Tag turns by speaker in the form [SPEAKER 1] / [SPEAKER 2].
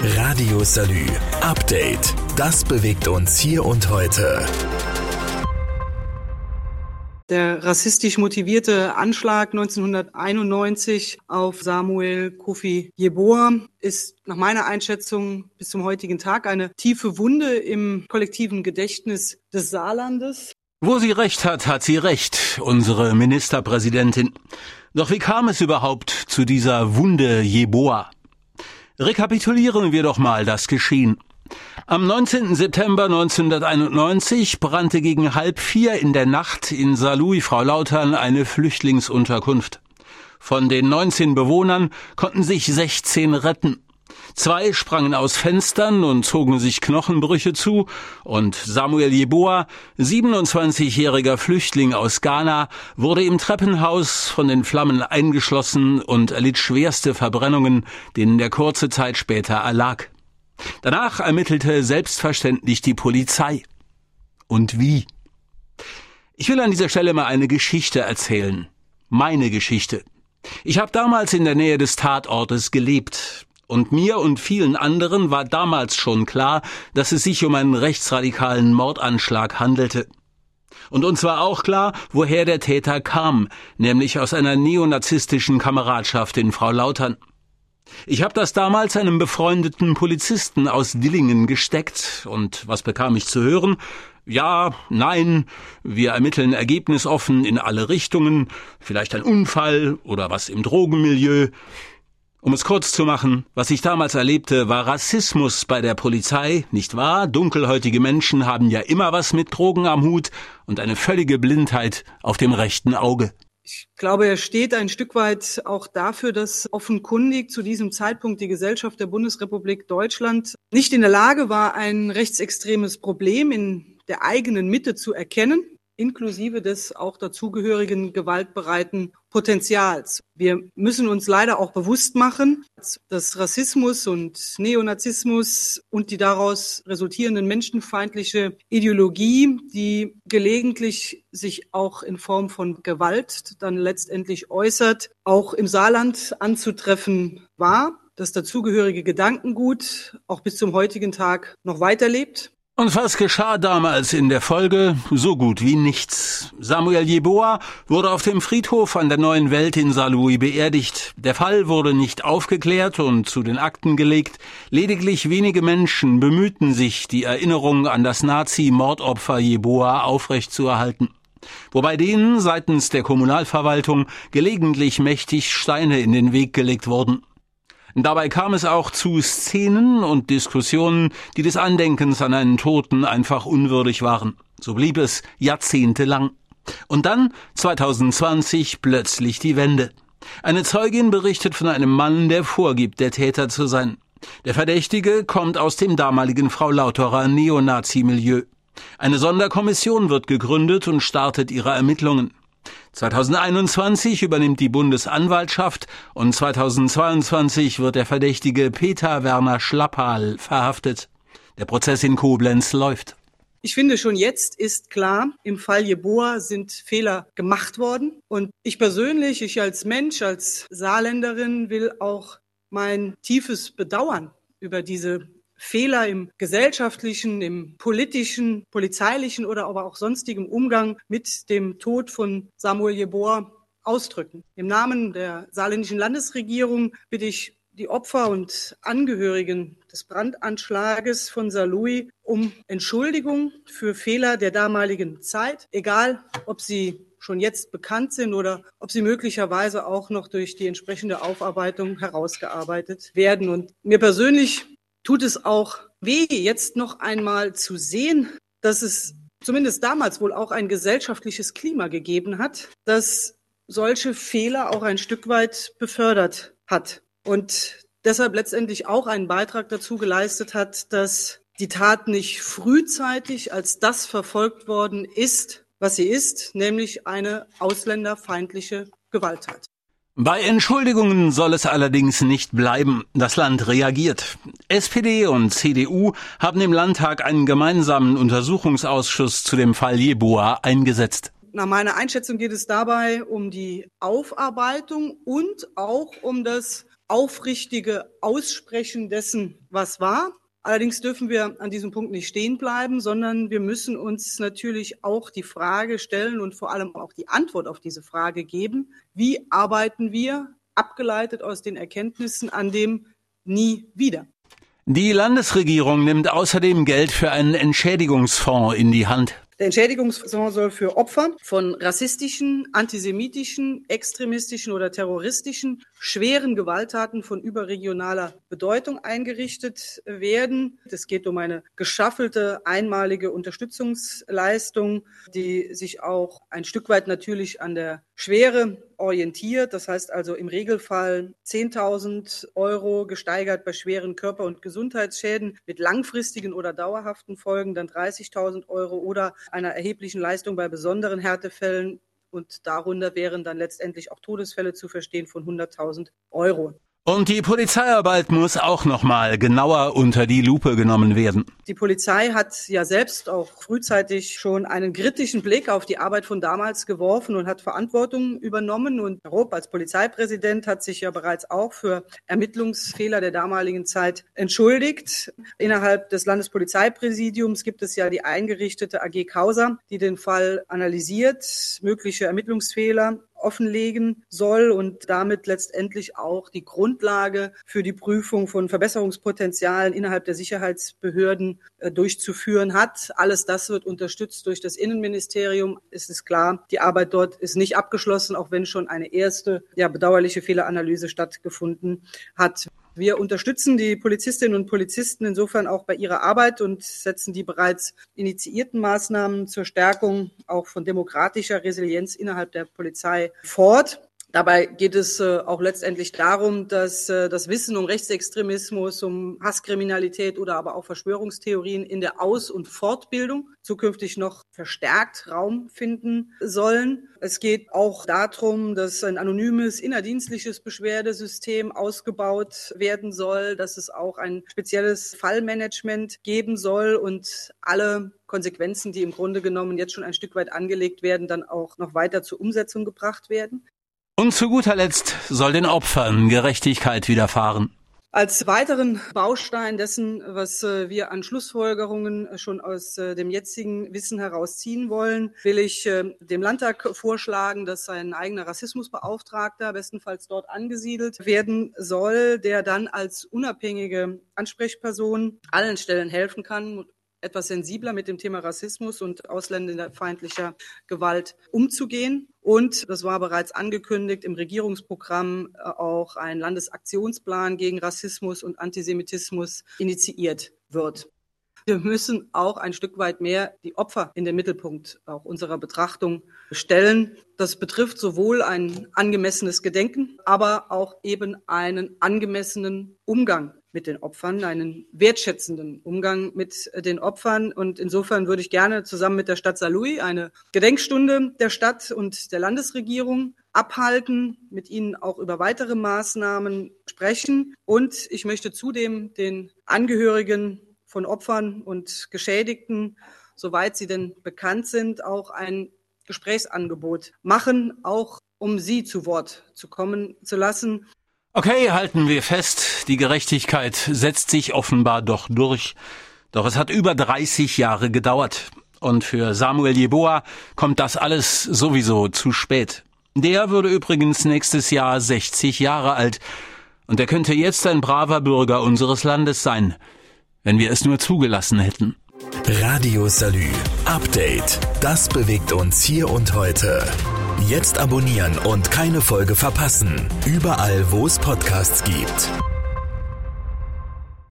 [SPEAKER 1] Radio Salü. Update. Das bewegt uns hier und heute.
[SPEAKER 2] Der rassistisch motivierte Anschlag 1991 auf Samuel Kofi Jeboa ist nach meiner Einschätzung bis zum heutigen Tag eine tiefe Wunde im kollektiven Gedächtnis des Saarlandes.
[SPEAKER 3] Wo sie recht hat, hat sie recht, unsere Ministerpräsidentin. Doch wie kam es überhaupt zu dieser Wunde Jeboa? Rekapitulieren wir doch mal das Geschehen. Am 19. September 1991 brannte gegen halb vier in der Nacht in Saarlouis Frau Lautern eine Flüchtlingsunterkunft. Von den 19 Bewohnern konnten sich 16 retten. Zwei sprangen aus Fenstern und zogen sich Knochenbrüche zu, und Samuel Jeboa, 27-jähriger Flüchtling aus Ghana, wurde im Treppenhaus von den Flammen eingeschlossen und erlitt schwerste Verbrennungen, denen er kurze Zeit später erlag. Danach ermittelte selbstverständlich die Polizei. Und wie? Ich will an dieser Stelle mal eine Geschichte erzählen. Meine Geschichte. Ich habe damals in der Nähe des Tatortes gelebt. Und mir und vielen anderen war damals schon klar, dass es sich um einen rechtsradikalen Mordanschlag handelte. Und uns war auch klar, woher der Täter kam, nämlich aus einer neonazistischen Kameradschaft in Frau Lautern. Ich habe das damals einem befreundeten Polizisten aus Dillingen gesteckt, und was bekam ich zu hören? Ja, nein, wir ermitteln ergebnisoffen in alle Richtungen, vielleicht ein Unfall oder was im Drogenmilieu. Um es kurz zu machen, was ich damals erlebte, war Rassismus bei der Polizei, nicht wahr? Dunkelhäutige Menschen haben ja immer was mit Drogen am Hut und eine völlige Blindheit auf dem rechten Auge.
[SPEAKER 2] Ich glaube, er steht ein Stück weit auch dafür, dass offenkundig zu diesem Zeitpunkt die Gesellschaft der Bundesrepublik Deutschland nicht in der Lage war, ein rechtsextremes Problem in der eigenen Mitte zu erkennen inklusive des auch dazugehörigen gewaltbereiten Potenzials. Wir müssen uns leider auch bewusst machen, dass Rassismus und Neonazismus und die daraus resultierenden menschenfeindliche Ideologie, die gelegentlich sich auch in Form von Gewalt dann letztendlich äußert, auch im Saarland anzutreffen war. Das dazugehörige Gedankengut auch bis zum heutigen Tag noch weiterlebt.
[SPEAKER 3] Und was geschah damals in der Folge? So gut wie nichts. Samuel Jeboa wurde auf dem Friedhof an der Neuen Welt in Saarlouis beerdigt. Der Fall wurde nicht aufgeklärt und zu den Akten gelegt. Lediglich wenige Menschen bemühten sich, die Erinnerung an das Nazi-Mordopfer Jeboa aufrechtzuerhalten. Wobei denen seitens der Kommunalverwaltung gelegentlich mächtig Steine in den Weg gelegt wurden. Dabei kam es auch zu Szenen und Diskussionen, die des Andenkens an einen Toten einfach unwürdig waren. So blieb es jahrzehntelang. Und dann 2020 plötzlich die Wende. Eine Zeugin berichtet von einem Mann, der vorgibt, der Täter zu sein. Der Verdächtige kommt aus dem damaligen Frau Lauterer Neonazi-Milieu. Eine Sonderkommission wird gegründet und startet ihre Ermittlungen. 2021 übernimmt die Bundesanwaltschaft und 2022 wird der Verdächtige Peter Werner Schlappal verhaftet. Der Prozess in Koblenz läuft.
[SPEAKER 2] Ich finde, schon jetzt ist klar, im Fall Jeboa sind Fehler gemacht worden. Und ich persönlich, ich als Mensch, als Saarländerin will auch mein tiefes Bedauern über diese Fehler im gesellschaftlichen, im politischen, polizeilichen oder aber auch sonstigen Umgang mit dem Tod von Samuel Jeboa ausdrücken. Im Namen der saarländischen Landesregierung bitte ich die Opfer und Angehörigen des Brandanschlages von Saarlouis um Entschuldigung für Fehler der damaligen Zeit, egal ob sie schon jetzt bekannt sind oder ob sie möglicherweise auch noch durch die entsprechende Aufarbeitung herausgearbeitet werden. Und mir persönlich tut es auch weh, jetzt noch einmal zu sehen, dass es zumindest damals wohl auch ein gesellschaftliches Klima gegeben hat, das solche Fehler auch ein Stück weit befördert hat und deshalb letztendlich auch einen Beitrag dazu geleistet hat, dass die Tat nicht frühzeitig als das verfolgt worden ist, was sie ist, nämlich eine ausländerfeindliche Gewalttat.
[SPEAKER 3] Bei Entschuldigungen soll es allerdings nicht bleiben. Das Land reagiert. SPD und CDU haben im Landtag einen gemeinsamen Untersuchungsausschuss zu dem Fall Jeboa eingesetzt.
[SPEAKER 2] Nach meiner Einschätzung geht es dabei um die Aufarbeitung und auch um das aufrichtige Aussprechen dessen, was war. Allerdings dürfen wir an diesem Punkt nicht stehen bleiben, sondern wir müssen uns natürlich auch die Frage stellen und vor allem auch die Antwort auf diese Frage geben. Wie arbeiten wir, abgeleitet aus den Erkenntnissen, an dem nie wieder?
[SPEAKER 3] Die Landesregierung nimmt außerdem Geld für einen Entschädigungsfonds in die Hand.
[SPEAKER 2] Der Entschädigungsfonds soll für Opfer von rassistischen, antisemitischen, extremistischen oder terroristischen schweren Gewalttaten von überregionaler Bedeutung eingerichtet werden. Es geht um eine geschaffelte einmalige Unterstützungsleistung, die sich auch ein Stück weit natürlich an der Schwere orientiert. Das heißt also im Regelfall 10.000 Euro gesteigert bei schweren Körper- und Gesundheitsschäden mit langfristigen oder dauerhaften Folgen, dann 30.000 Euro oder einer erheblichen Leistung bei besonderen Härtefällen. Und darunter wären dann letztendlich auch Todesfälle zu verstehen von 100.000 Euro.
[SPEAKER 3] Und die Polizeiarbeit muss auch noch mal genauer unter die Lupe genommen werden.
[SPEAKER 2] Die Polizei hat ja selbst auch frühzeitig schon einen kritischen Blick auf die Arbeit von damals geworfen und hat Verantwortung übernommen. Und Rob als Polizeipräsident hat sich ja bereits auch für Ermittlungsfehler der damaligen Zeit entschuldigt. Innerhalb des Landespolizeipräsidiums gibt es ja die eingerichtete AG Causa, die den Fall analysiert, mögliche Ermittlungsfehler offenlegen soll und damit letztendlich auch die Grundlage für die Prüfung von Verbesserungspotenzialen innerhalb der Sicherheitsbehörden äh, durchzuführen hat. Alles das wird unterstützt durch das Innenministerium. Es ist klar, die Arbeit dort ist nicht abgeschlossen, auch wenn schon eine erste ja, bedauerliche Fehleranalyse stattgefunden hat. Wir unterstützen die Polizistinnen und Polizisten insofern auch bei ihrer Arbeit und setzen die bereits initiierten Maßnahmen zur Stärkung auch von demokratischer Resilienz innerhalb der Polizei fort. Dabei geht es äh, auch letztendlich darum, dass äh, das Wissen um Rechtsextremismus, um Hasskriminalität oder aber auch Verschwörungstheorien in der Aus- und Fortbildung zukünftig noch verstärkt Raum finden sollen. Es geht auch darum, dass ein anonymes innerdienstliches Beschwerdesystem ausgebaut werden soll, dass es auch ein spezielles Fallmanagement geben soll und alle Konsequenzen, die im Grunde genommen jetzt schon ein Stück weit angelegt werden, dann auch noch weiter zur Umsetzung gebracht werden.
[SPEAKER 3] Und zu guter Letzt soll den Opfern Gerechtigkeit widerfahren.
[SPEAKER 2] Als weiteren Baustein dessen, was äh, wir an Schlussfolgerungen schon aus äh, dem jetzigen Wissen herausziehen wollen, will ich äh, dem Landtag vorschlagen, dass ein eigener Rassismusbeauftragter bestenfalls dort angesiedelt werden soll, der dann als unabhängige Ansprechperson allen Stellen helfen kann, etwas sensibler mit dem Thema Rassismus und ausländerfeindlicher Gewalt umzugehen. Und das war bereits angekündigt im Regierungsprogramm äh, auch ein Landesaktionsplan gegen Rassismus und Antisemitismus initiiert wird. Wir müssen auch ein Stück weit mehr die Opfer in den Mittelpunkt auch unserer Betrachtung stellen. Das betrifft sowohl ein angemessenes Gedenken, aber auch eben einen angemessenen Umgang mit den Opfern, einen wertschätzenden Umgang mit den Opfern. Und insofern würde ich gerne zusammen mit der Stadt Saarlouis eine Gedenkstunde der Stadt und der Landesregierung abhalten, mit Ihnen auch über weitere Maßnahmen sprechen. Und ich möchte zudem den Angehörigen von Opfern und Geschädigten, soweit sie denn bekannt sind, auch ein Gesprächsangebot machen, auch um sie zu Wort zu kommen zu lassen.
[SPEAKER 3] Okay, halten wir fest, die Gerechtigkeit setzt sich offenbar doch durch. Doch es hat über 30 Jahre gedauert. Und für Samuel Jeboa kommt das alles sowieso zu spät. Der würde übrigens nächstes Jahr 60 Jahre alt. Und er könnte jetzt ein braver Bürger unseres Landes sein wenn wir es nur zugelassen hätten.
[SPEAKER 1] Radio Salü. Update. Das bewegt uns hier und heute. Jetzt abonnieren und keine Folge verpassen. Überall, wo es Podcasts gibt.